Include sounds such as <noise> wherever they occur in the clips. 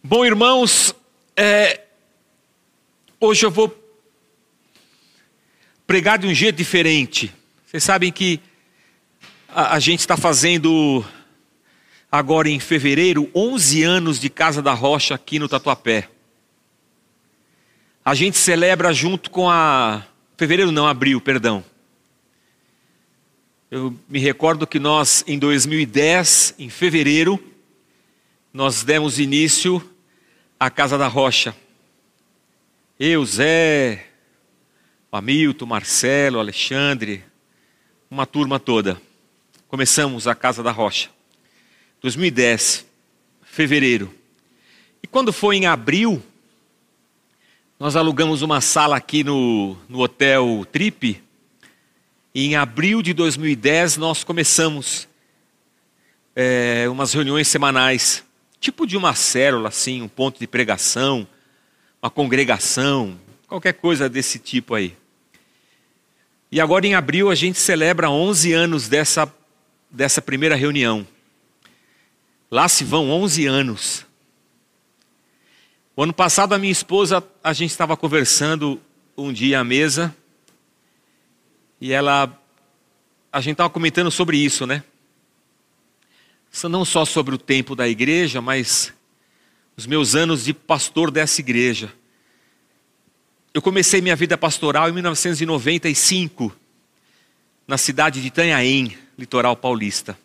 Bom, irmãos, é, hoje eu vou pregar de um jeito diferente. Vocês sabem que a, a gente está fazendo agora em fevereiro 11 anos de Casa da Rocha aqui no Tatuapé. A gente celebra junto com a. Fevereiro não, abril, perdão. Eu me recordo que nós, em 2010, em fevereiro, nós demos início à Casa da Rocha. Eu, Zé, Hamilton, Marcelo, Alexandre, uma turma toda. Começamos a Casa da Rocha. 2010, fevereiro. E quando foi em abril, nós alugamos uma sala aqui no, no Hotel Trip. E em abril de 2010 nós começamos é, umas reuniões semanais, tipo de uma célula, assim, um ponto de pregação, uma congregação, qualquer coisa desse tipo aí. E agora em abril a gente celebra 11 anos dessa, dessa primeira reunião. Lá se vão 11 anos. O ano passado a minha esposa, a gente estava conversando um dia à mesa e ela, a gente estava comentando sobre isso, né? Não só sobre o tempo da igreja, mas os meus anos de pastor dessa igreja. Eu comecei minha vida pastoral em 1995, na cidade de Itanhaém, litoral paulista.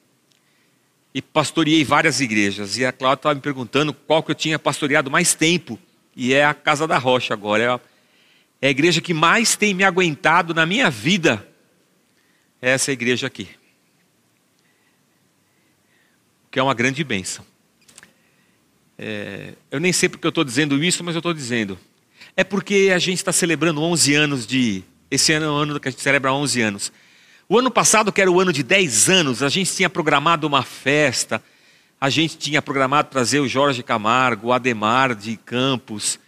E pastoreei várias igrejas. E a Cláudia estava me perguntando qual que eu tinha pastoreado mais tempo. E é a Casa da Rocha agora. É a, é a igreja que mais tem me aguentado na minha vida. É essa igreja aqui. Que é uma grande bênção. É, eu nem sei porque eu estou dizendo isso, mas eu estou dizendo. É porque a gente está celebrando 11 anos de. Esse ano é o ano que a gente celebra 11 anos. O ano passado, que era o ano de 10 anos, a gente tinha programado uma festa, a gente tinha programado trazer o Jorge Camargo, o Ademar de Campos,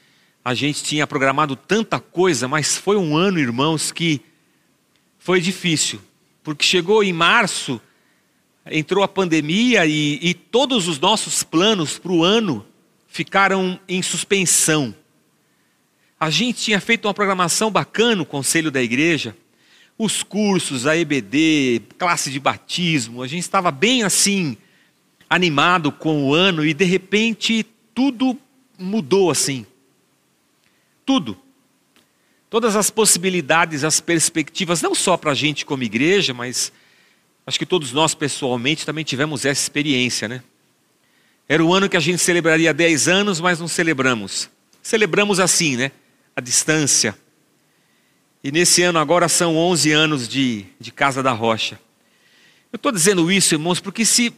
a gente tinha programado tanta coisa, mas foi um ano, irmãos, que foi difícil, porque chegou em março, entrou a pandemia e, e todos os nossos planos para o ano ficaram em suspensão. A gente tinha feito uma programação bacana no conselho da igreja, os cursos, a EBD, classe de batismo, a gente estava bem assim, animado com o ano e de repente tudo mudou assim. Tudo. Todas as possibilidades, as perspectivas, não só para a gente como igreja, mas acho que todos nós pessoalmente também tivemos essa experiência, né? Era o ano que a gente celebraria 10 anos, mas não celebramos. Celebramos assim, né? A distância. E nesse ano agora são 11 anos de, de Casa da Rocha. Eu estou dizendo isso, irmãos, porque se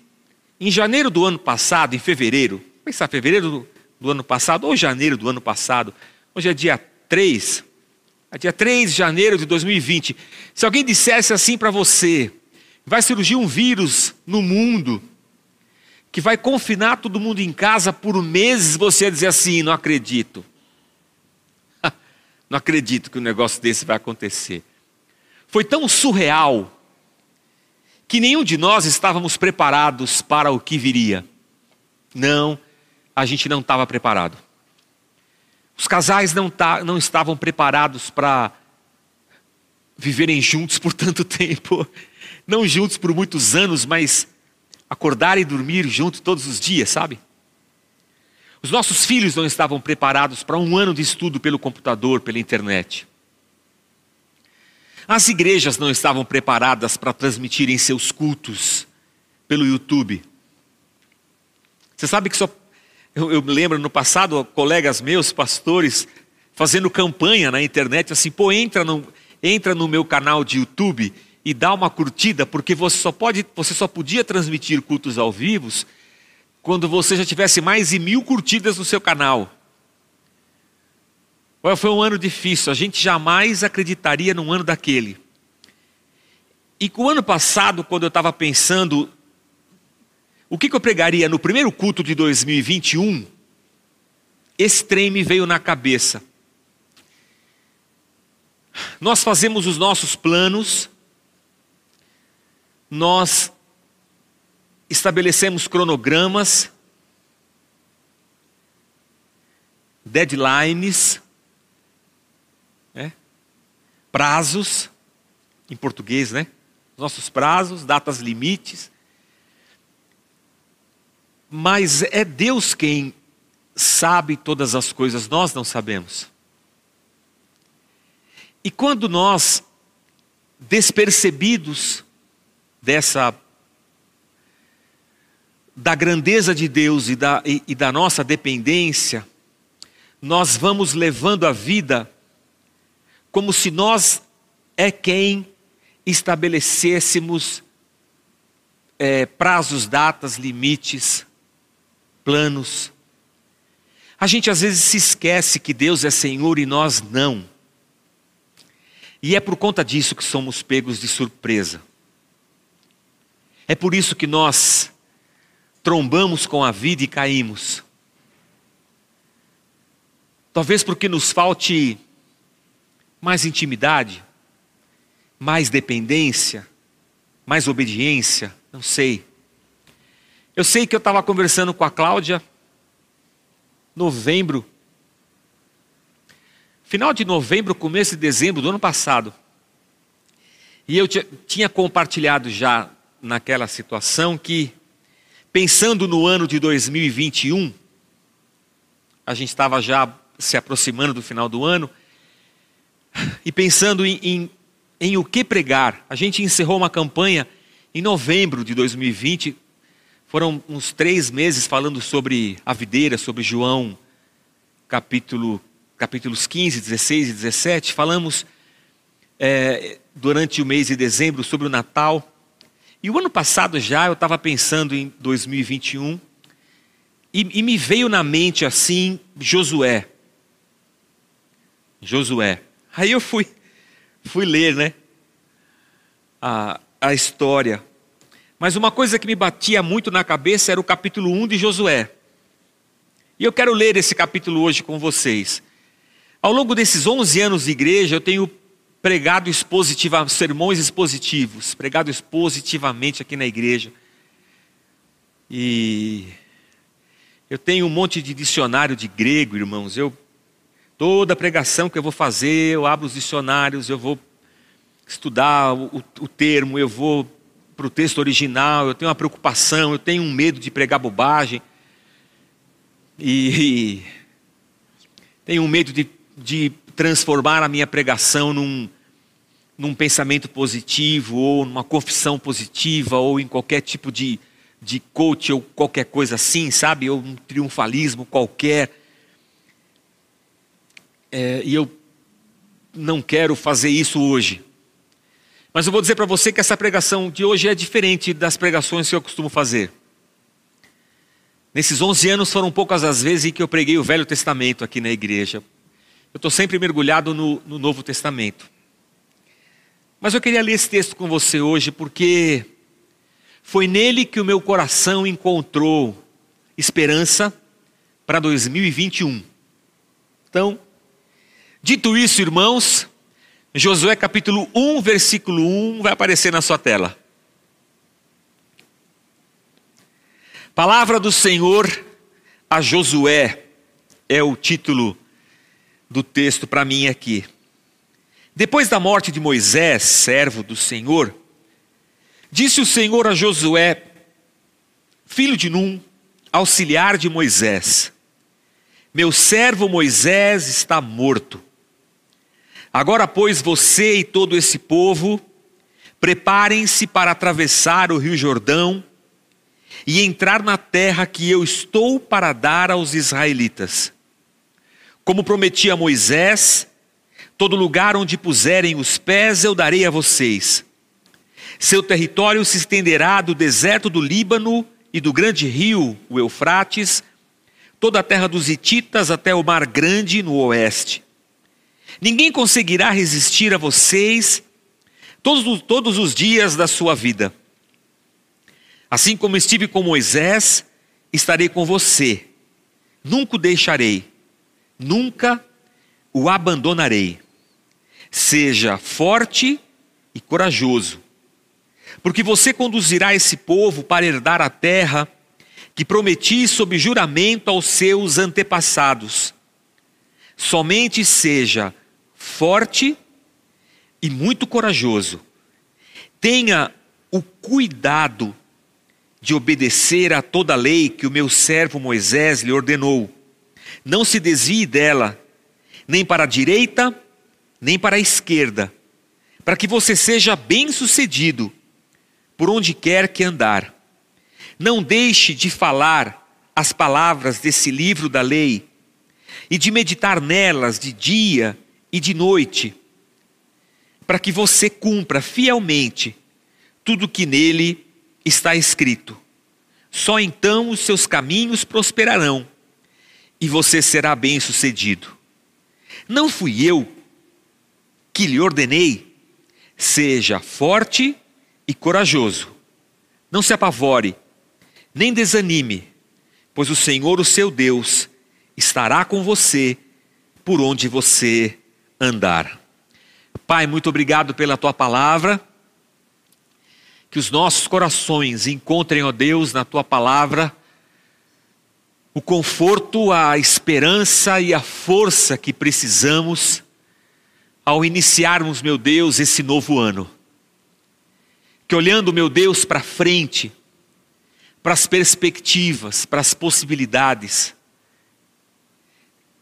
em janeiro do ano passado, em fevereiro, pensar fevereiro do, do ano passado ou janeiro do ano passado, hoje é dia 3, é dia 3 de janeiro de 2020. Se alguém dissesse assim para você, vai surgir um vírus no mundo que vai confinar todo mundo em casa por meses, você ia dizer assim: não acredito. <laughs> não acredito que um negócio desse vai acontecer. Foi tão surreal que nenhum de nós estávamos preparados para o que viria. Não, a gente não estava preparado. Os casais não, tá, não estavam preparados para viverem juntos por tanto <laughs> tempo. Não juntos por muitos anos, mas acordar e dormir junto todos os dias, sabe? Os nossos filhos não estavam preparados para um ano de estudo pelo computador, pela internet. As igrejas não estavam preparadas para transmitirem seus cultos pelo YouTube. Você sabe que só. Eu, eu lembro no passado, colegas meus, pastores, fazendo campanha na internet, assim, pô, entra no, entra no meu canal de YouTube e dá uma curtida, porque você só, pode, você só podia transmitir cultos ao vivo quando você já tivesse mais de mil curtidas no seu canal. Foi um ano difícil, a gente jamais acreditaria num ano daquele. E com o ano passado, quando eu estava pensando o que, que eu pregaria no primeiro culto de 2021, esse trem me veio na cabeça. Nós fazemos os nossos planos, nós estabelecemos cronogramas, deadlines, né? prazos, em português, né? Nossos prazos, datas limites. Mas é Deus quem sabe todas as coisas, nós não sabemos. E quando nós, despercebidos dessa da grandeza de Deus e da, e, e da nossa dependência, nós vamos levando a vida como se nós é quem estabelecêssemos é, prazos, datas, limites, planos. A gente às vezes se esquece que Deus é Senhor e nós não. E é por conta disso que somos pegos de surpresa. É por isso que nós trombamos com a vida e caímos. Talvez porque nos falte mais intimidade, mais dependência, mais obediência, não sei. Eu sei que eu estava conversando com a Cláudia, novembro, final de novembro, começo de dezembro do ano passado. E eu tinha compartilhado já naquela situação que Pensando no ano de 2021, a gente estava já se aproximando do final do ano, e pensando em, em, em o que pregar. A gente encerrou uma campanha em novembro de 2020, foram uns três meses falando sobre a videira, sobre João, capítulo, capítulos 15, 16 e 17. Falamos é, durante o mês de dezembro sobre o Natal. E o ano passado já eu estava pensando em 2021 e, e, me veio na mente assim Josué. Josué. Aí eu fui, fui ler, né? A, a história. Mas uma coisa que me batia muito na cabeça era o capítulo 1 de Josué. E eu quero ler esse capítulo hoje com vocês. Ao longo desses 11 anos de igreja, eu tenho pregado expositivamente, sermões expositivos, pregado expositivamente aqui na igreja. E eu tenho um monte de dicionário de grego, irmãos. Eu toda pregação que eu vou fazer, eu abro os dicionários, eu vou estudar o, o termo, eu vou para o texto original, eu tenho uma preocupação, eu tenho um medo de pregar bobagem. E, e tenho um medo de, de transformar a minha pregação num, num pensamento positivo, ou numa confissão positiva, ou em qualquer tipo de, de coach, ou qualquer coisa assim, sabe? Ou um triunfalismo qualquer. É, e eu não quero fazer isso hoje. Mas eu vou dizer para você que essa pregação de hoje é diferente das pregações que eu costumo fazer. Nesses 11 anos foram poucas as vezes em que eu preguei o Velho Testamento aqui na igreja. Eu estou sempre mergulhado no, no Novo Testamento. Mas eu queria ler esse texto com você hoje porque foi nele que o meu coração encontrou esperança para 2021. Então, dito isso, irmãos, Josué capítulo 1, versículo 1 vai aparecer na sua tela. Palavra do Senhor a Josué é o título do texto para mim aqui. Depois da morte de Moisés, servo do Senhor, disse o Senhor a Josué, filho de Num, auxiliar de Moisés: Meu servo Moisés está morto. Agora, pois, você e todo esse povo, preparem-se para atravessar o rio Jordão e entrar na terra que eu estou para dar aos israelitas como prometi a Moisés, todo lugar onde puserem os pés eu darei a vocês. Seu território se estenderá do deserto do Líbano e do grande rio, o Eufrates, toda a terra dos Hititas até o Mar Grande no oeste. Ninguém conseguirá resistir a vocês todos, todos os dias da sua vida. Assim como estive com Moisés, estarei com você, nunca o deixarei nunca o abandonarei. Seja forte e corajoso, porque você conduzirá esse povo para herdar a terra que prometi sob juramento aos seus antepassados, Somente seja forte e muito corajoso. Tenha o cuidado de obedecer a toda a lei que o meu servo Moisés lhe ordenou. Não se desvie dela, nem para a direita, nem para a esquerda, para que você seja bem-sucedido por onde quer que andar. Não deixe de falar as palavras desse livro da lei e de meditar nelas de dia e de noite, para que você cumpra fielmente tudo que nele está escrito. Só então os seus caminhos prosperarão e você será bem-sucedido. Não fui eu que lhe ordenei, seja forte e corajoso. Não se apavore, nem desanime, pois o Senhor, o seu Deus, estará com você por onde você andar. Pai, muito obrigado pela tua palavra. Que os nossos corações encontrem, ó Deus, na tua palavra, o conforto, a esperança e a força que precisamos ao iniciarmos, meu Deus, esse novo ano. Que olhando, meu Deus, para frente, para as perspectivas, para as possibilidades,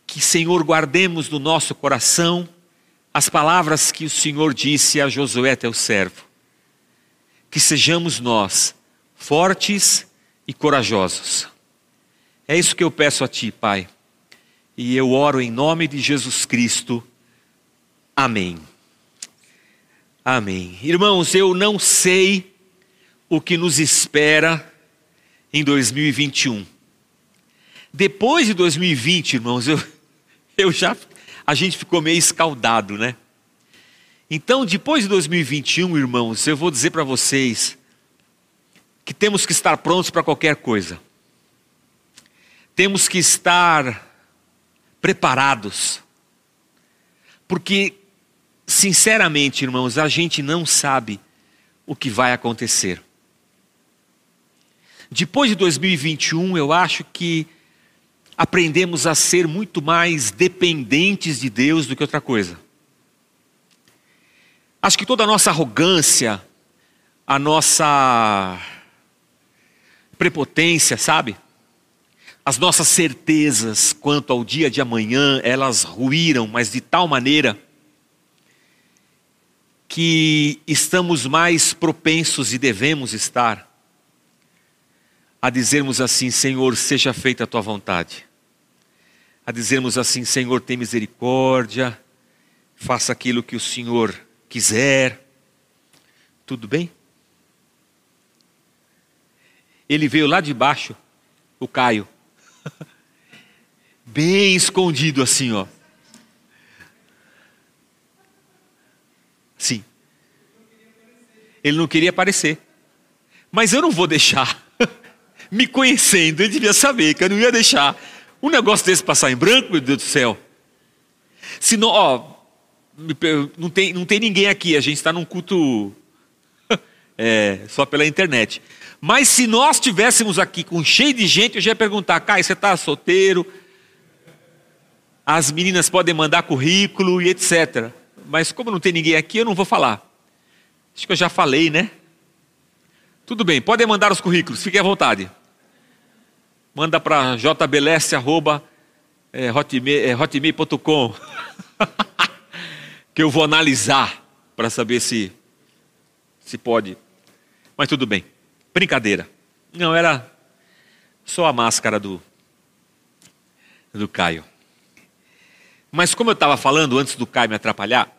que, Senhor, guardemos no nosso coração as palavras que o Senhor disse a Josué, teu servo. Que sejamos nós fortes e corajosos. É isso que eu peço a Ti, Pai. E eu oro em nome de Jesus Cristo. Amém. Amém. Irmãos, eu não sei o que nos espera em 2021. Depois de 2020, irmãos, eu, <laughs> eu já a gente ficou meio escaldado, né? Então, depois de 2021, irmãos, eu vou dizer para vocês que temos que estar prontos para qualquer coisa. Temos que estar preparados. Porque, sinceramente, irmãos, a gente não sabe o que vai acontecer. Depois de 2021, eu acho que aprendemos a ser muito mais dependentes de Deus do que outra coisa. Acho que toda a nossa arrogância, a nossa prepotência, sabe? As nossas certezas quanto ao dia de amanhã, elas ruíram, mas de tal maneira que estamos mais propensos e devemos estar a dizermos assim: Senhor, seja feita a tua vontade. A dizermos assim: Senhor, tem misericórdia, faça aquilo que o Senhor quiser. Tudo bem? Ele veio lá de baixo, o Caio, <laughs> bem escondido assim, ó. Sim. Ele não queria aparecer. Mas eu não vou deixar <laughs> me conhecendo, ele devia saber que eu não ia deixar um negócio desse passar em branco, meu Deus do céu. Se não, ó, não tem, não tem ninguém aqui, a gente está num culto <laughs> é, só pela internet. Mas se nós estivéssemos aqui com cheio de gente, eu já ia perguntar, Caio, você está solteiro? As meninas podem mandar currículo e etc. Mas como não tem ninguém aqui, eu não vou falar. Acho que eu já falei, né? Tudo bem, podem mandar os currículos, fiquem à vontade. Manda para jbeleste.hotmail.com é, <laughs> que eu vou analisar para saber se, se pode. Mas tudo bem. Brincadeira. Não, era só a máscara do, do Caio. Mas como eu estava falando antes do Caio me atrapalhar,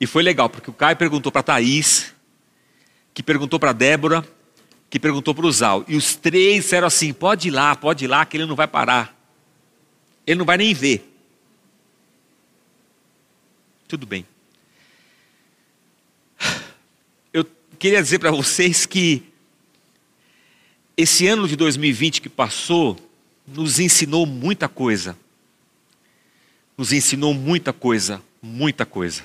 e foi legal, porque o Caio perguntou para a Thaís, que perguntou para a Débora, que perguntou para o Zal. E os três disseram assim: pode ir lá, pode ir lá, que ele não vai parar. Ele não vai nem ver. Tudo bem. Eu queria dizer para vocês que esse ano de 2020 que passou nos ensinou muita coisa. Nos ensinou muita coisa, muita coisa.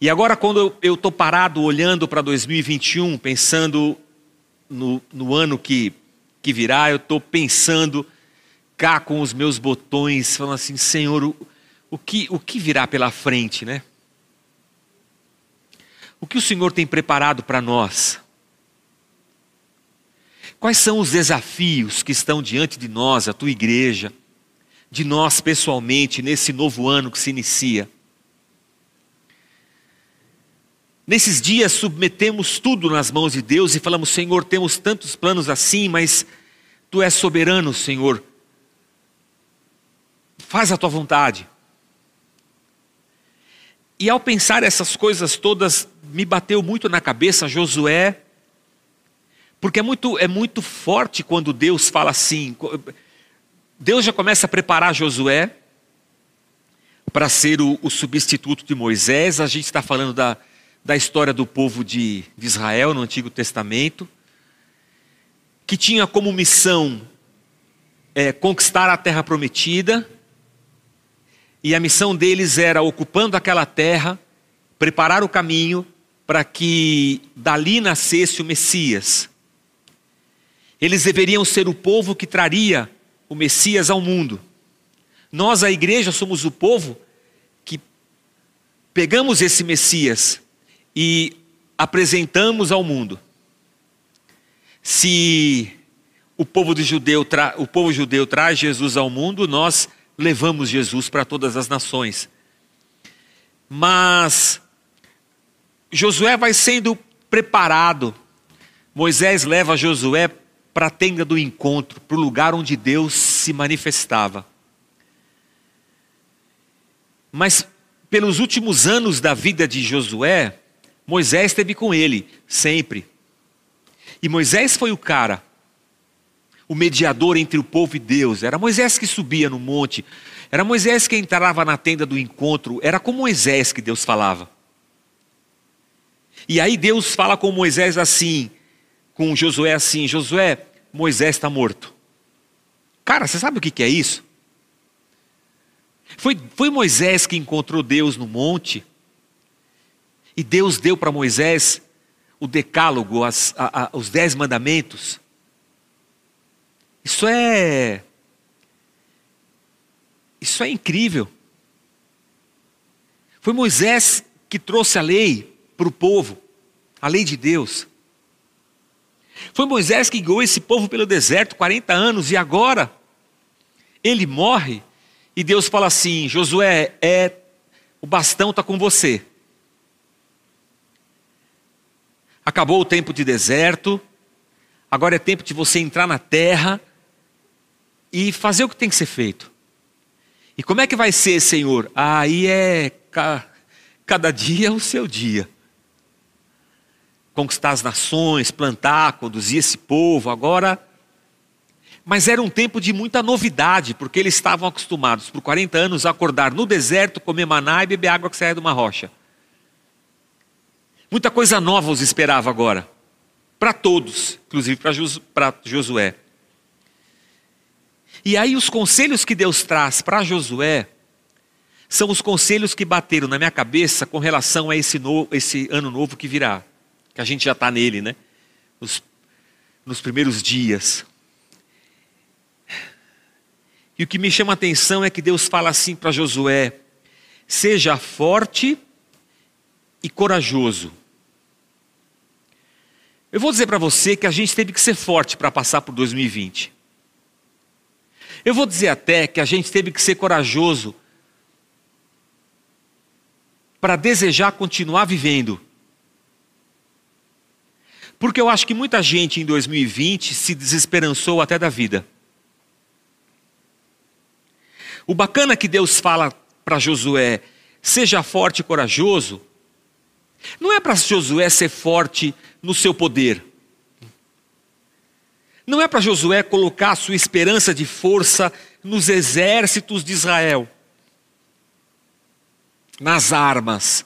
E agora, quando eu estou parado olhando para 2021, pensando no, no ano que, que virá, eu estou pensando ficar com os meus botões, falando assim, Senhor, o, o, que, o que virá pela frente, né? O que o Senhor tem preparado para nós? Quais são os desafios que estão diante de nós, a tua igreja, de nós pessoalmente, nesse novo ano que se inicia? Nesses dias submetemos tudo nas mãos de Deus e falamos: Senhor, temos tantos planos assim, mas tu és soberano, Senhor. Faz a tua vontade. E ao pensar essas coisas todas, me bateu muito na cabeça Josué, porque é muito, é muito forte quando Deus fala assim. Deus já começa a preparar Josué para ser o, o, substituto de Moisés. A gente está falando da, da história do povo de, Israel no Antigo Testamento, que tinha como missão é, conquistar a terra prometida e a missão deles era, ocupando aquela terra, preparar o caminho para que dali nascesse o Messias. Eles deveriam ser o povo que traria o Messias ao mundo. Nós, a igreja, somos o povo que pegamos esse Messias e apresentamos ao mundo. Se o povo, judeu o povo judeu traz Jesus ao mundo, nós levamos Jesus para todas as nações. Mas Josué vai sendo preparado. Moisés leva Josué para a tenda do encontro, para o lugar onde Deus se manifestava. Mas pelos últimos anos da vida de Josué, Moisés esteve com ele, sempre. E Moisés foi o cara o mediador entre o povo e Deus. Era Moisés que subia no monte, era Moisés que entrava na tenda do encontro, era com Moisés que Deus falava. E aí Deus fala com Moisés assim, com Josué assim: Josué, Moisés está morto. Cara, você sabe o que é isso? Foi, foi Moisés que encontrou Deus no monte, e Deus deu para Moisés o decálogo, as, a, a, os dez mandamentos. Isso é. Isso é incrível. Foi Moisés que trouxe a lei para o povo, a lei de Deus. Foi Moisés que guiou esse povo pelo deserto 40 anos e agora ele morre e Deus fala assim: Josué, é o bastão está com você. Acabou o tempo de deserto, agora é tempo de você entrar na terra e fazer o que tem que ser feito. E como é que vai ser, Senhor? Aí é cada dia o seu dia. Conquistar as nações, plantar, conduzir esse povo, agora. Mas era um tempo de muita novidade, porque eles estavam acostumados por 40 anos a acordar no deserto, comer maná e beber água que saia de uma rocha. Muita coisa nova os esperava agora. Para todos, inclusive para Josué. E aí os conselhos que Deus traz para Josué são os conselhos que bateram na minha cabeça com relação a esse, no, esse ano novo que virá, que a gente já está nele, né? Nos, nos primeiros dias. E o que me chama a atenção é que Deus fala assim para Josué: seja forte e corajoso. Eu vou dizer para você que a gente teve que ser forte para passar por 2020. Eu vou dizer até que a gente teve que ser corajoso para desejar continuar vivendo. Porque eu acho que muita gente em 2020 se desesperançou até da vida. O bacana que Deus fala para Josué, seja forte e corajoso, não é para Josué ser forte no seu poder. Não é para Josué colocar sua esperança de força nos exércitos de Israel, nas armas,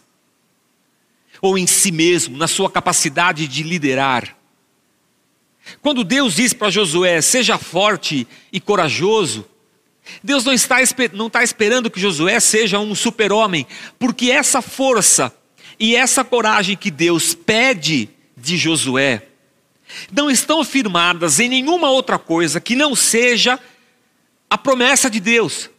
ou em si mesmo, na sua capacidade de liderar. Quando Deus diz para Josué, seja forte e corajoso, Deus não está, não está esperando que Josué seja um super-homem, porque essa força e essa coragem que Deus pede de Josué não estão firmadas em nenhuma outra coisa que não seja a promessa de Deus.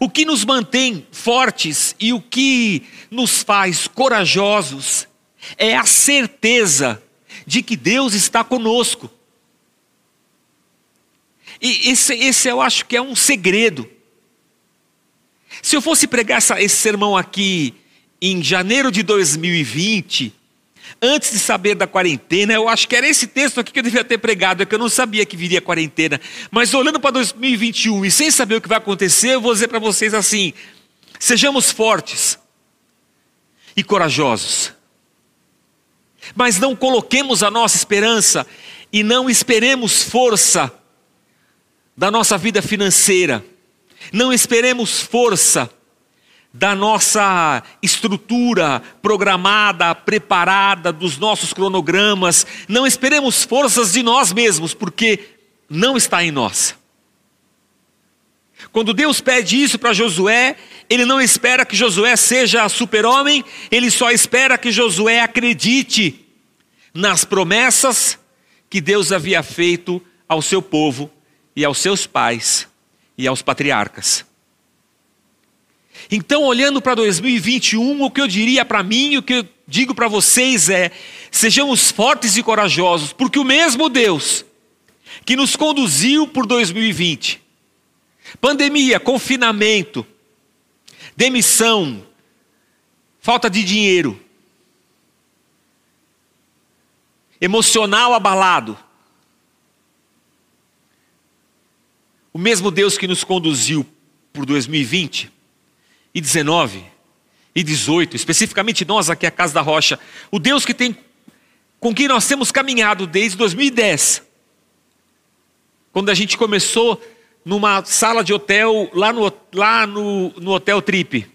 O que nos mantém fortes e o que nos faz corajosos é a certeza de que Deus está conosco. E esse, esse eu acho que é um segredo. Se eu fosse pregar essa, esse sermão aqui em janeiro de 2020, antes de saber da quarentena, eu acho que era esse texto aqui que eu devia ter pregado, é que eu não sabia que viria a quarentena. Mas olhando para 2021 e sem saber o que vai acontecer, eu vou dizer para vocês assim: sejamos fortes e corajosos. Mas não coloquemos a nossa esperança e não esperemos força da nossa vida financeira. Não esperemos força da nossa estrutura programada, preparada, dos nossos cronogramas. Não esperemos forças de nós mesmos, porque não está em nós. Quando Deus pede isso para Josué, ele não espera que Josué seja super-homem, ele só espera que Josué acredite nas promessas que Deus havia feito ao seu povo e aos seus pais e aos patriarcas. Então, olhando para 2021, o que eu diria para mim, o que eu digo para vocês é: sejamos fortes e corajosos, porque o mesmo Deus que nos conduziu por 2020, pandemia, confinamento, demissão, falta de dinheiro, emocional abalado, o mesmo Deus que nos conduziu por 2020 e 19 e 18, especificamente nós aqui a Casa da Rocha, o Deus que tem com quem nós temos caminhado desde 2010. Quando a gente começou numa sala de hotel lá no, lá no, no Hotel Trip.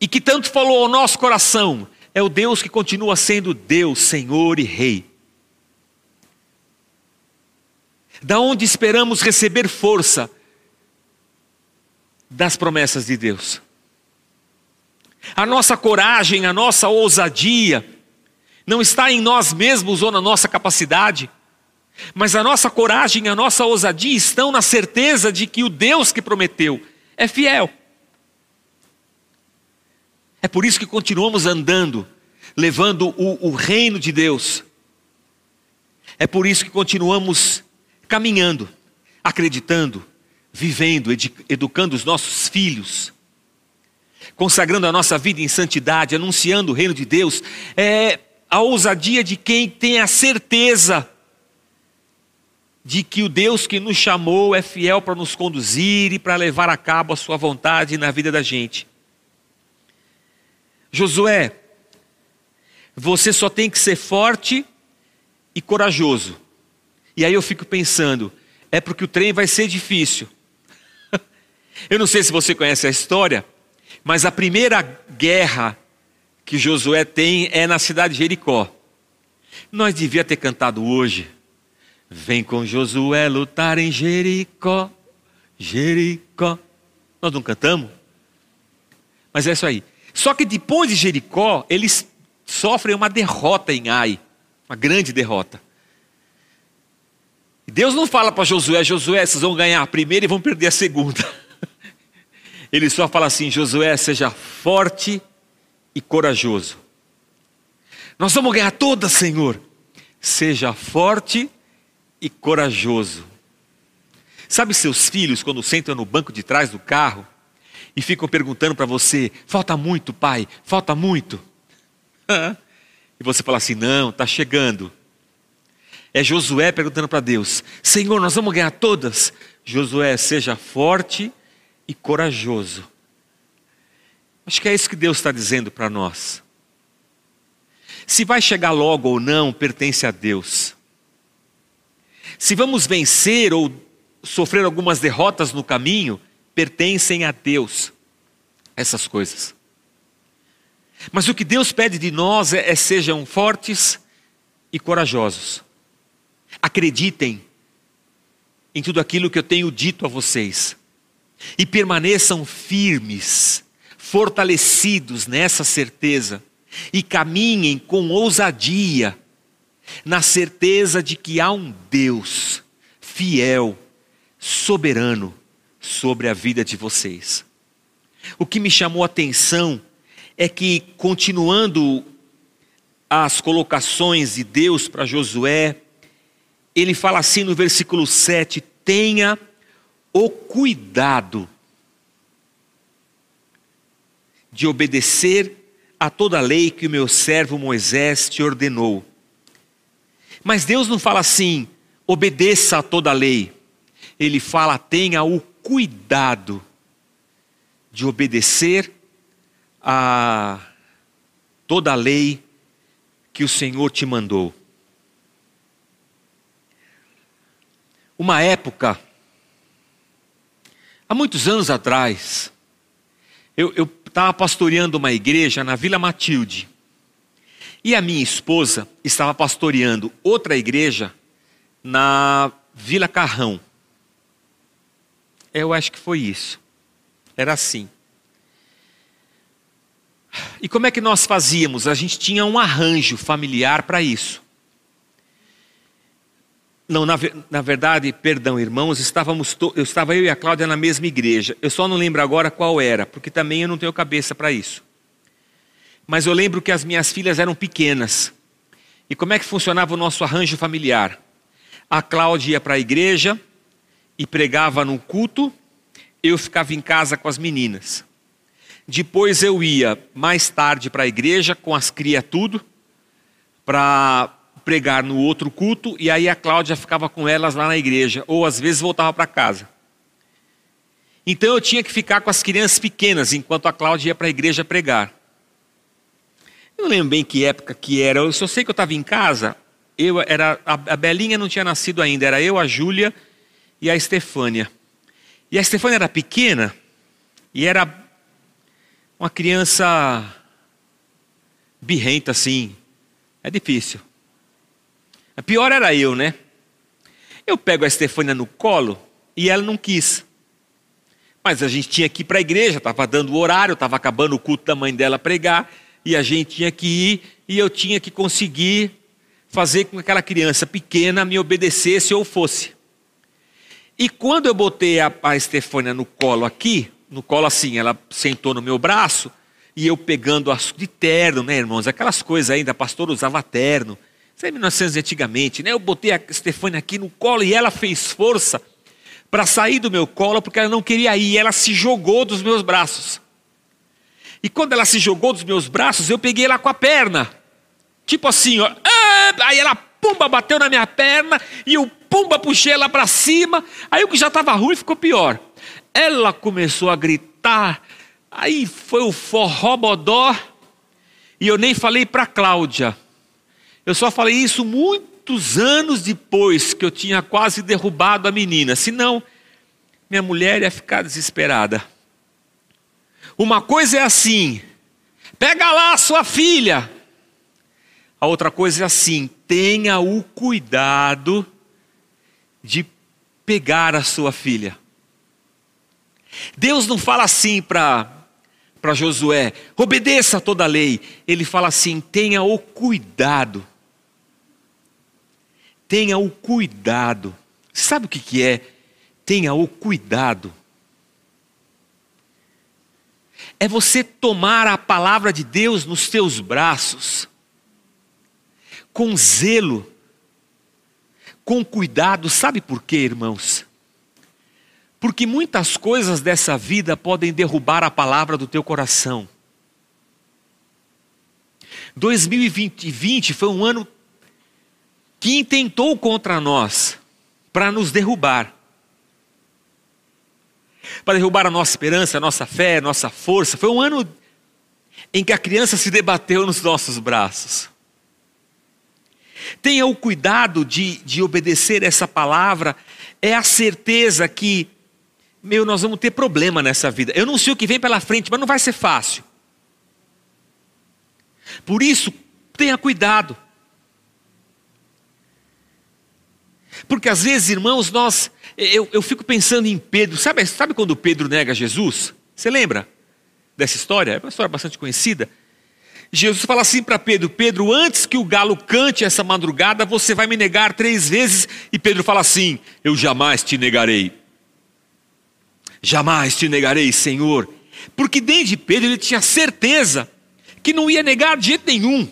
E que tanto falou ao nosso coração, é o Deus que continua sendo Deus, Senhor e Rei. Da onde esperamos receber força das promessas de Deus. A nossa coragem, a nossa ousadia, não está em nós mesmos ou na nossa capacidade, mas a nossa coragem, a nossa ousadia estão na certeza de que o Deus que prometeu é fiel. É por isso que continuamos andando, levando o, o reino de Deus. É por isso que continuamos caminhando, acreditando, vivendo, educando os nossos filhos, consagrando a nossa vida em santidade, anunciando o reino de Deus, é a ousadia de quem tem a certeza de que o Deus que nos chamou é fiel para nos conduzir e para levar a cabo a sua vontade na vida da gente. Josué, você só tem que ser forte e corajoso. E aí eu fico pensando, é porque o trem vai ser difícil. Eu não sei se você conhece a história, mas a primeira guerra que Josué tem é na cidade de Jericó. Nós devia ter cantado hoje. Vem com Josué lutar em Jericó, Jericó. Nós não cantamos? Mas é isso aí. Só que depois de Jericó, eles sofrem uma derrota em Ai, uma grande derrota. Deus não fala para Josué, Josué, vocês vão ganhar a primeira e vão perder a segunda. <laughs> Ele só fala assim: Josué, seja forte e corajoso. Nós vamos ganhar toda, Senhor. Seja forte e corajoso. Sabe seus filhos quando sentam no banco de trás do carro e ficam perguntando para você: falta muito, pai, falta muito? e você fala assim: não, está chegando. É Josué perguntando para Deus: Senhor, nós vamos ganhar todas? Josué, seja forte e corajoso. Acho que é isso que Deus está dizendo para nós. Se vai chegar logo ou não, pertence a Deus. Se vamos vencer ou sofrer algumas derrotas no caminho, pertencem a Deus. Essas coisas. Mas o que Deus pede de nós é, é sejam fortes e corajosos. Acreditem em tudo aquilo que eu tenho dito a vocês e permaneçam firmes, fortalecidos nessa certeza e caminhem com ousadia, na certeza de que há um Deus fiel, soberano sobre a vida de vocês. O que me chamou a atenção é que, continuando as colocações de Deus para Josué, ele fala assim no versículo 7: tenha o cuidado de obedecer a toda a lei que o meu servo Moisés te ordenou. Mas Deus não fala assim, obedeça a toda a lei. Ele fala, tenha o cuidado de obedecer a toda a lei que o Senhor te mandou. Uma época, há muitos anos atrás, eu estava pastoreando uma igreja na Vila Matilde. E a minha esposa estava pastoreando outra igreja na Vila Carrão. Eu acho que foi isso. Era assim. E como é que nós fazíamos? A gente tinha um arranjo familiar para isso. Não, na, na, verdade, perdão, irmãos, estávamos to, eu estava eu e a Cláudia na mesma igreja. Eu só não lembro agora qual era, porque também eu não tenho cabeça para isso. Mas eu lembro que as minhas filhas eram pequenas. E como é que funcionava o nosso arranjo familiar? A Cláudia ia para a igreja e pregava no culto, eu ficava em casa com as meninas. Depois eu ia mais tarde para a igreja com as cria tudo, para pregar no outro culto, e aí a Cláudia ficava com elas lá na igreja, ou às vezes voltava para casa. Então eu tinha que ficar com as crianças pequenas enquanto a Cláudia ia para a igreja pregar. Eu não lembro bem que época que era, eu só sei que eu estava em casa, eu era a, a Belinha não tinha nascido ainda, era eu, a Júlia e a Estefânia. E a Estefânia era pequena e era uma criança birrenta assim, é difícil. A pior era eu, né? Eu pego a Estefânia no colo e ela não quis. Mas a gente tinha que ir para a igreja, estava dando o horário, estava acabando o culto da mãe dela pregar, e a gente tinha que ir, e eu tinha que conseguir fazer com que aquela criança pequena me obedecesse ou fosse. E quando eu botei a, a Estefânia no colo aqui, no colo assim, ela sentou no meu braço e eu pegando as, de terno, né, irmãos? Aquelas coisas ainda, pastor usava terno. Isso é 1900 antigamente, né? Eu botei a Stefania aqui no colo e ela fez força para sair do meu colo porque ela não queria ir. Ela se jogou dos meus braços. E quando ela se jogou dos meus braços, eu peguei ela com a perna. Tipo assim, ó. Aí ela, pumba, bateu na minha perna e eu, pumba, puxei ela para cima. Aí o que já estava ruim ficou pior. Ela começou a gritar, aí foi o forrobodó, e eu nem falei para Cláudia. Eu só falei isso muitos anos depois que eu tinha quase derrubado a menina. Senão, minha mulher ia ficar desesperada. Uma coisa é assim: pega lá a sua filha. A outra coisa é assim: tenha o cuidado de pegar a sua filha. Deus não fala assim para para Josué, obedeça a toda a lei. Ele fala assim: tenha o cuidado. Tenha o cuidado. Sabe o que, que é? Tenha o cuidado. É você tomar a palavra de Deus nos teus braços, com zelo, com cuidado. Sabe por quê, irmãos? Porque muitas coisas dessa vida podem derrubar a palavra do teu coração. 2020 foi um ano que intentou contra nós para nos derrubar. Para derrubar a nossa esperança, a nossa fé, a nossa força. Foi um ano em que a criança se debateu nos nossos braços. Tenha o cuidado de, de obedecer essa palavra, é a certeza que meu, nós vamos ter problema nessa vida. Eu não sei o que vem pela frente, mas não vai ser fácil. Por isso, tenha cuidado. Porque às vezes, irmãos, nós. Eu, eu fico pensando em Pedro. Sabe, sabe quando Pedro nega Jesus? Você lembra dessa história? É uma história bastante conhecida. Jesus fala assim para Pedro: Pedro, antes que o galo cante essa madrugada, você vai me negar três vezes. E Pedro fala assim: Eu jamais te negarei. Jamais te negarei, Senhor. Porque desde Pedro ele tinha certeza que não ia negar de jeito nenhum.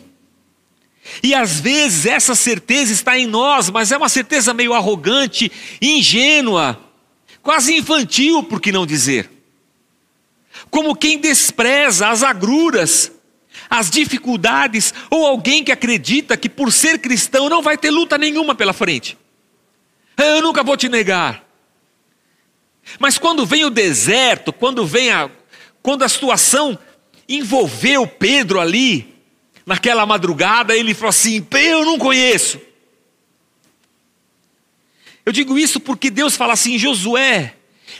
E às vezes essa certeza está em nós, mas é uma certeza meio arrogante, ingênua, quase infantil, por que não dizer? Como quem despreza as agruras, as dificuldades, ou alguém que acredita que por ser cristão não vai ter luta nenhuma pela frente. Eu nunca vou te negar. Mas quando vem o deserto, quando vem a quando a situação envolveu Pedro ali, naquela madrugada, ele falou assim: Eu não conheço. Eu digo isso porque Deus fala assim: Josué,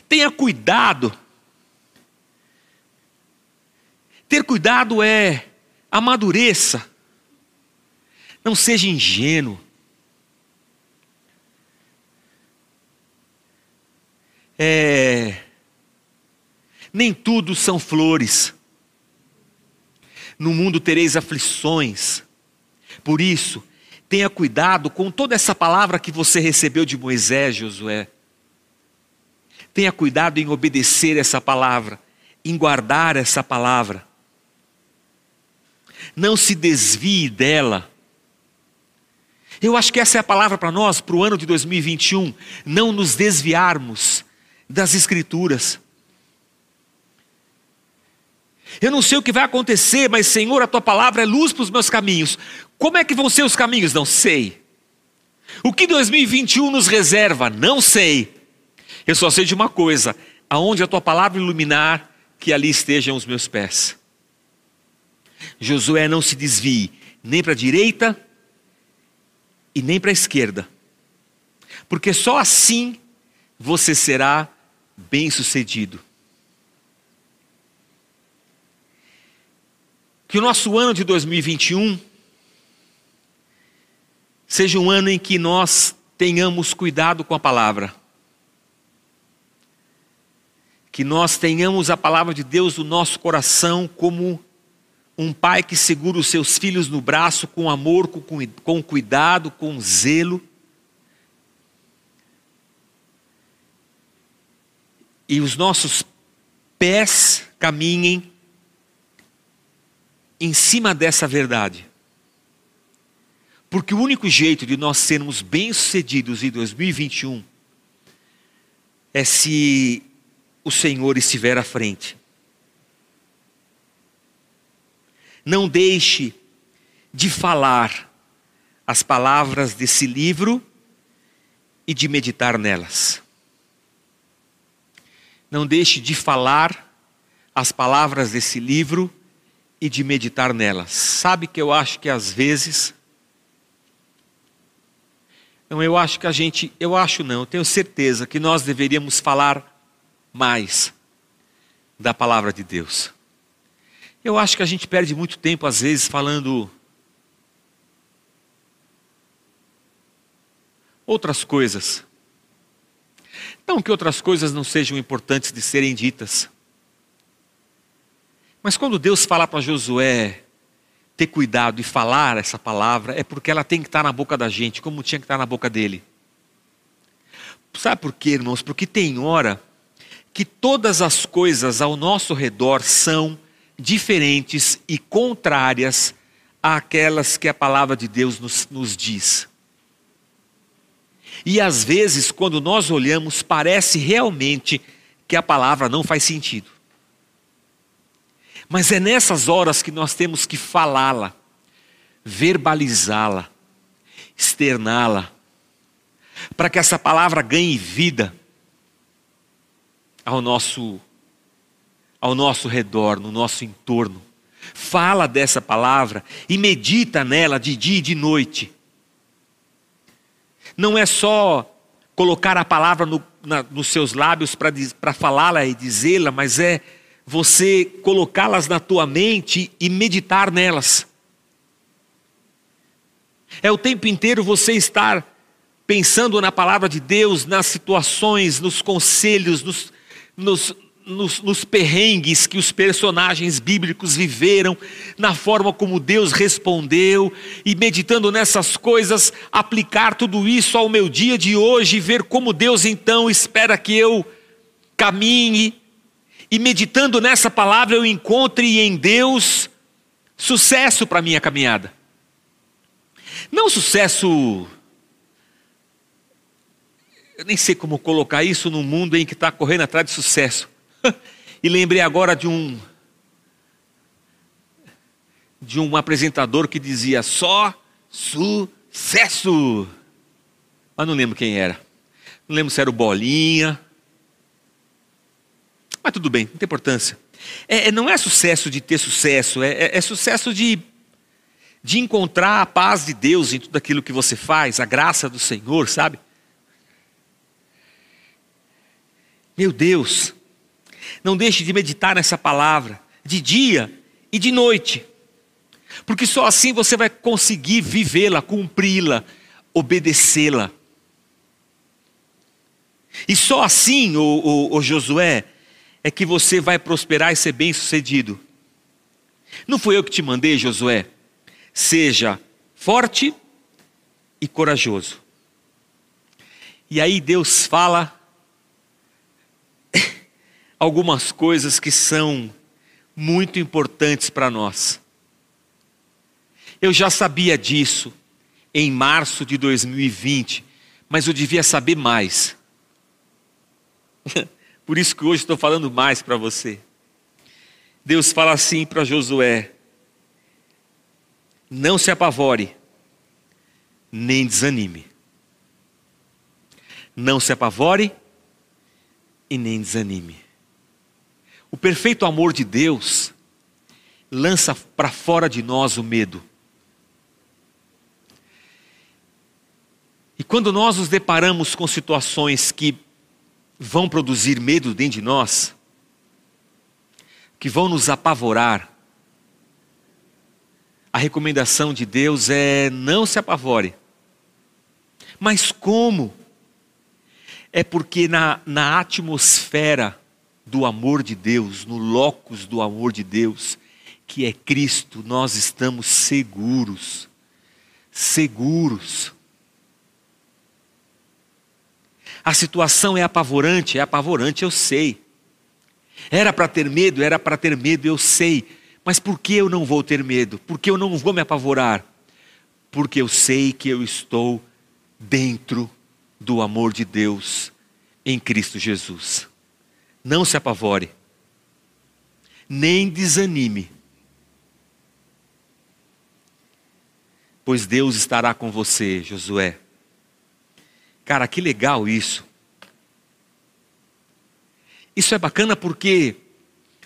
tenha cuidado. Ter cuidado é amadureça. Não seja ingênuo. É, nem tudo são flores. No mundo tereis aflições. Por isso, tenha cuidado com toda essa palavra que você recebeu de Moisés, Josué. Tenha cuidado em obedecer essa palavra, em guardar essa palavra. Não se desvie dela. Eu acho que essa é a palavra para nós, para o ano de 2021. Não nos desviarmos das Escrituras. Eu não sei o que vai acontecer, mas Senhor, a tua palavra é luz para os meus caminhos. Como é que vão ser os caminhos? Não sei. O que 2021 nos reserva? Não sei. Eu só sei de uma coisa: aonde a tua palavra iluminar, que ali estejam os meus pés. Josué não se desvie nem para a direita e nem para a esquerda, porque só assim você será bem-sucedido. Que o nosso ano de 2021 seja um ano em que nós tenhamos cuidado com a palavra. Que nós tenhamos a palavra de Deus no nosso coração como um pai que segura os seus filhos no braço com amor, com, com cuidado, com zelo. E os nossos pés caminhem em cima dessa verdade. Porque o único jeito de nós sermos bem-sucedidos em 2021 é se o Senhor estiver à frente. Não deixe de falar as palavras desse livro e de meditar nelas. Não deixe de falar as palavras desse livro e de meditar nelas. Sabe que eu acho que às vezes. Não, eu acho que a gente. Eu acho não, eu tenho certeza que nós deveríamos falar mais da palavra de Deus. Eu acho que a gente perde muito tempo, às vezes, falando. Outras coisas. Não que outras coisas não sejam importantes de serem ditas. Mas quando Deus fala para Josué ter cuidado e falar essa palavra, é porque ela tem que estar na boca da gente, como tinha que estar na boca dele. Sabe por quê, irmãos? Porque tem hora que todas as coisas ao nosso redor são diferentes e contrárias àquelas que a palavra de Deus nos, nos diz. E às vezes, quando nós olhamos, parece realmente que a palavra não faz sentido. Mas é nessas horas que nós temos que falá-la, verbalizá-la, externá-la, para que essa palavra ganhe vida ao nosso ao nosso redor, no nosso entorno. Fala dessa palavra e medita nela de dia e de noite. Não é só colocar a palavra no, na, nos seus lábios para falá-la e dizê-la, mas é você colocá-las na tua mente e meditar nelas. É o tempo inteiro você estar pensando na palavra de Deus, nas situações, nos conselhos, nos, nos, nos, nos, perrengues que os personagens bíblicos viveram, na forma como Deus respondeu, e meditando nessas coisas, aplicar tudo isso ao meu dia de hoje, ver como Deus então espera que eu caminhe, e meditando nessa palavra eu encontre em Deus sucesso para minha caminhada. Não sucesso. Eu nem sei como colocar isso num mundo em que está correndo atrás de sucesso. <laughs> e lembrei agora de um. de um apresentador que dizia só sucesso. Mas não lembro quem era. Não lembro se era o Bolinha. Mas tudo bem, não tem importância. É, é não é sucesso de ter sucesso, é, é, é sucesso de de encontrar a paz de Deus em tudo aquilo que você faz, a graça do Senhor, sabe? Meu Deus, não deixe de meditar nessa palavra, de dia e de noite, porque só assim você vai conseguir vivê-la, cumpri-la, obedecê-la. E só assim, o, o, o Josué, é que você vai prosperar e ser bem sucedido. Não foi eu que te mandei, Josué? Seja forte e corajoso. E aí Deus fala <laughs> algumas coisas que são muito importantes para nós. Eu já sabia disso em março de 2020, mas eu devia saber mais. <laughs> Por isso que hoje estou falando mais para você. Deus fala assim para Josué: não se apavore, nem desanime. Não se apavore e nem desanime. O perfeito amor de Deus lança para fora de nós o medo. E quando nós nos deparamos com situações que vão produzir medo dentro de nós, que vão nos apavorar, a recomendação de Deus é não se apavore. Mas como? É porque na, na atmosfera do amor de Deus, no locus do amor de Deus, que é Cristo, nós estamos seguros. Seguros. A situação é apavorante, é apavorante, eu sei. Era para ter medo, era para ter medo, eu sei. Mas por que eu não vou ter medo? Por que eu não vou me apavorar? Porque eu sei que eu estou dentro do amor de Deus em Cristo Jesus. Não se apavore, nem desanime, pois Deus estará com você, Josué. Cara, que legal isso. Isso é bacana porque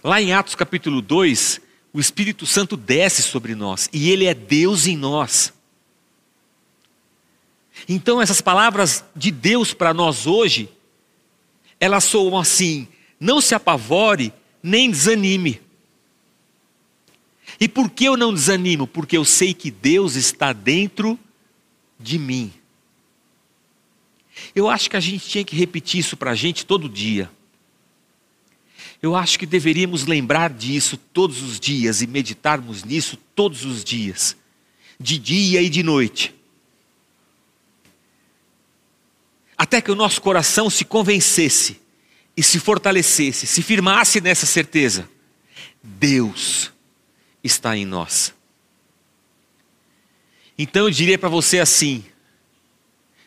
lá em Atos capítulo 2, o Espírito Santo desce sobre nós e ele é Deus em nós. Então, essas palavras de Deus para nós hoje, elas soam assim: não se apavore, nem desanime. E por que eu não desanimo? Porque eu sei que Deus está dentro de mim. Eu acho que a gente tinha que repetir isso para a gente todo dia. Eu acho que deveríamos lembrar disso todos os dias e meditarmos nisso todos os dias, de dia e de noite. Até que o nosso coração se convencesse e se fortalecesse, se firmasse nessa certeza: Deus está em nós. Então eu diria para você assim: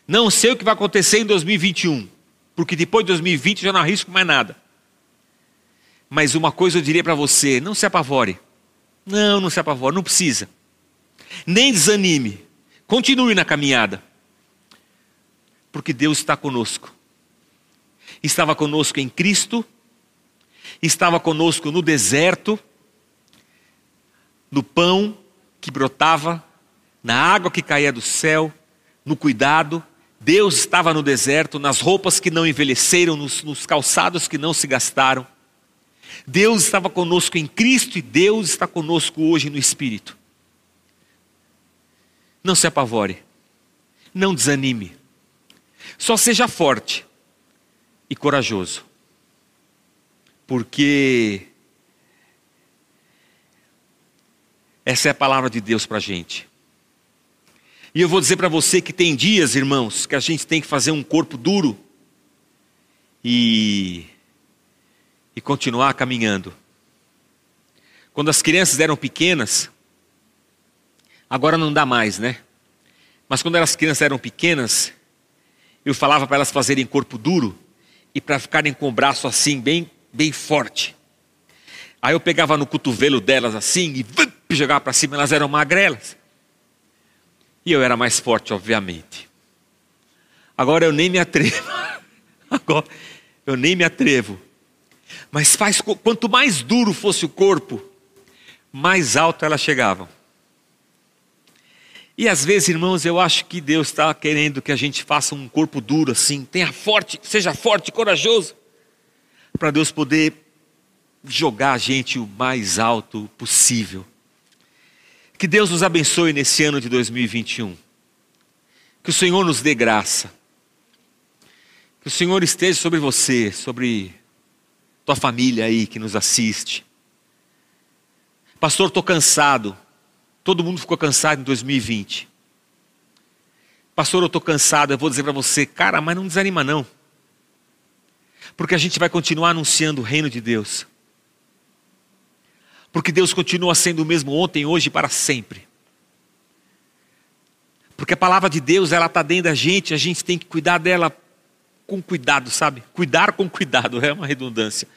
não sei o que vai acontecer em 2021, porque depois de 2020 eu já não arrisco mais nada. Mas uma coisa eu diria para você: não se apavore. Não, não se apavore, não precisa. Nem desanime. Continue na caminhada. Porque Deus está conosco. Estava conosco em Cristo, estava conosco no deserto, no pão que brotava, na água que caía do céu, no cuidado. Deus estava no deserto, nas roupas que não envelheceram, nos, nos calçados que não se gastaram. Deus estava conosco em Cristo e Deus está conosco hoje no Espírito. Não se apavore, não desanime, só seja forte e corajoso. porque essa é a palavra de Deus para a gente. E eu vou dizer para você que tem dias, irmãos, que a gente tem que fazer um corpo duro e, e continuar caminhando. Quando as crianças eram pequenas, agora não dá mais, né? Mas quando as crianças eram pequenas, eu falava para elas fazerem corpo duro e para ficarem com o braço assim, bem, bem forte. Aí eu pegava no cotovelo delas assim e jogava para cima, elas eram magrelas. E eu era mais forte, obviamente. Agora eu nem me atrevo. <laughs> Agora eu nem me atrevo. Mas faz quanto mais duro fosse o corpo, mais alto elas chegavam. E às vezes, irmãos, eu acho que Deus está querendo que a gente faça um corpo duro assim, tenha forte, seja forte, corajoso, para Deus poder jogar a gente o mais alto possível. Que Deus nos abençoe nesse ano de 2021. Que o Senhor nos dê graça. Que o Senhor esteja sobre você, sobre tua família aí que nos assiste. Pastor, estou cansado. Todo mundo ficou cansado em 2020. Pastor, eu estou cansado. Eu vou dizer para você, cara, mas não desanima não. Porque a gente vai continuar anunciando o reino de Deus. Porque Deus continua sendo o mesmo ontem, hoje e para sempre. Porque a palavra de Deus, ela está dentro da gente, a gente tem que cuidar dela com cuidado, sabe? Cuidar com cuidado, <laughs> é uma redundância.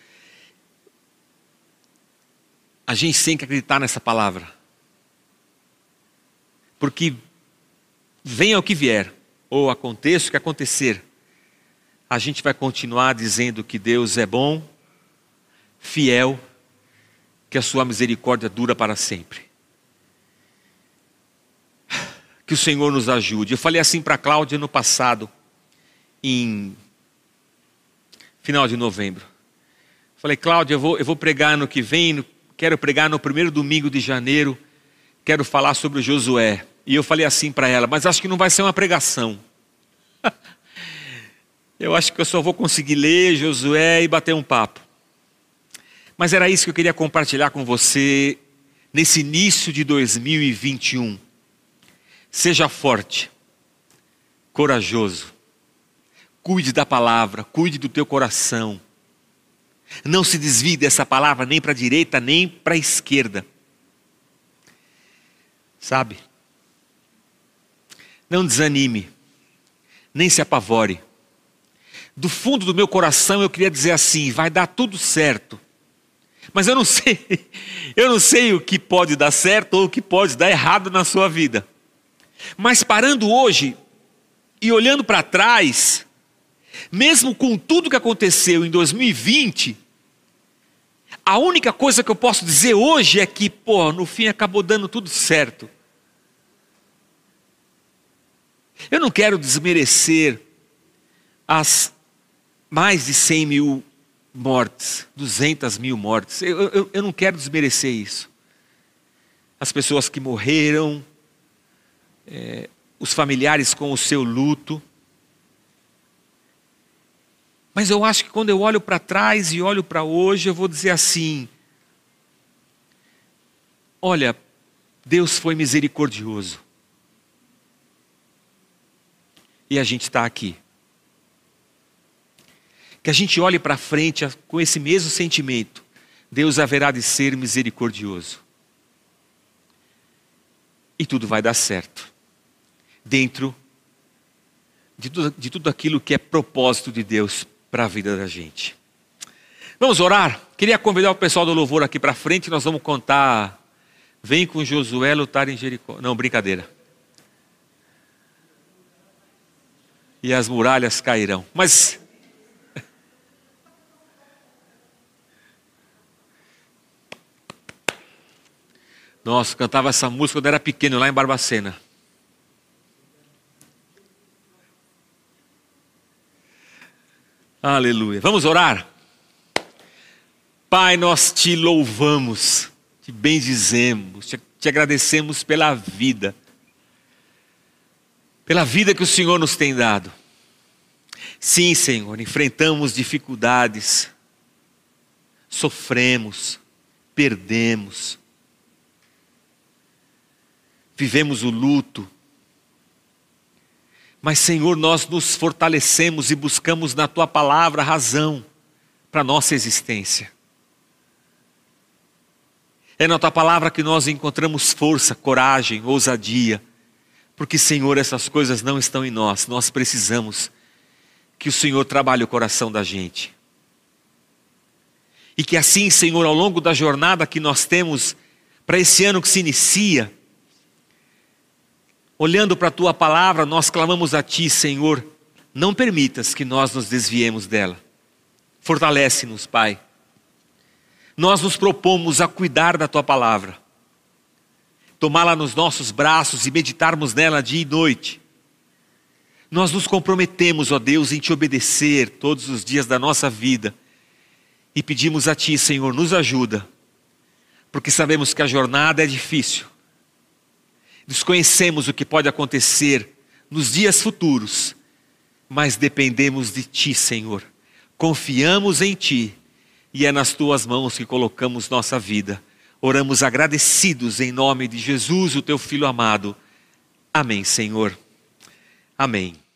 A gente tem que acreditar nessa palavra. Porque venha o que vier, ou aconteça o que acontecer, a gente vai continuar dizendo que Deus é bom, fiel, que a sua misericórdia dura para sempre. Que o Senhor nos ajude. Eu falei assim para Cláudia no passado, em final de novembro. Falei, Cláudia, eu vou, eu vou pregar no que vem, quero pregar no primeiro domingo de janeiro, quero falar sobre Josué. E eu falei assim para ela, mas acho que não vai ser uma pregação. <laughs> eu acho que eu só vou conseguir ler Josué e bater um papo. Mas era isso que eu queria compartilhar com você nesse início de 2021. Seja forte, corajoso, cuide da palavra, cuide do teu coração. Não se desvie dessa palavra nem para a direita nem para a esquerda. Sabe? Não desanime, nem se apavore. Do fundo do meu coração eu queria dizer assim: vai dar tudo certo. Mas eu não sei, eu não sei o que pode dar certo ou o que pode dar errado na sua vida. Mas parando hoje e olhando para trás, mesmo com tudo que aconteceu em 2020, a única coisa que eu posso dizer hoje é que, pô, no fim acabou dando tudo certo. Eu não quero desmerecer as mais de 100 mil mortes, 200 mil mortes. Eu, eu, eu não quero desmerecer isso. As pessoas que morreram, é, os familiares com o seu luto. Mas eu acho que quando eu olho para trás e olho para hoje, eu vou dizer assim: olha, Deus foi misericordioso. e a gente está aqui. Que a gente olhe para frente com esse mesmo sentimento. Deus haverá de ser misericordioso. E tudo vai dar certo. Dentro de tudo, de tudo aquilo que é propósito de Deus para a vida da gente. Vamos orar? Queria convidar o pessoal do louvor aqui para frente, nós vamos contar. Vem com Josué lutar em Jericó. Não, brincadeira. e as muralhas cairão. Mas Nossa, cantava essa música quando era pequeno, lá em Barbacena. Aleluia. Vamos orar? Pai, nós te louvamos, te bendizemos, te, te agradecemos pela vida pela vida que o Senhor nos tem dado. Sim, Senhor, enfrentamos dificuldades, sofremos, perdemos, vivemos o luto. Mas, Senhor, nós nos fortalecemos e buscamos na tua palavra razão para a nossa existência. É na tua palavra que nós encontramos força, coragem, ousadia, porque, Senhor, essas coisas não estão em nós, nós precisamos que o Senhor trabalhe o coração da gente. E que assim, Senhor, ao longo da jornada que nós temos para esse ano que se inicia, olhando para a tua palavra, nós clamamos a ti, Senhor, não permitas que nós nos desviemos dela. Fortalece-nos, Pai. Nós nos propomos a cuidar da tua palavra, tomá-la nos nossos braços e meditarmos nela dia e noite. Nós nos comprometemos, ó Deus, em te obedecer todos os dias da nossa vida e pedimos a Ti, Senhor, nos ajuda, porque sabemos que a jornada é difícil. Desconhecemos o que pode acontecer nos dias futuros, mas dependemos de Ti, Senhor. Confiamos em Ti e é nas Tuas mãos que colocamos nossa vida. Oramos agradecidos em nome de Jesus, o Teu Filho amado. Amém, Senhor. Amém.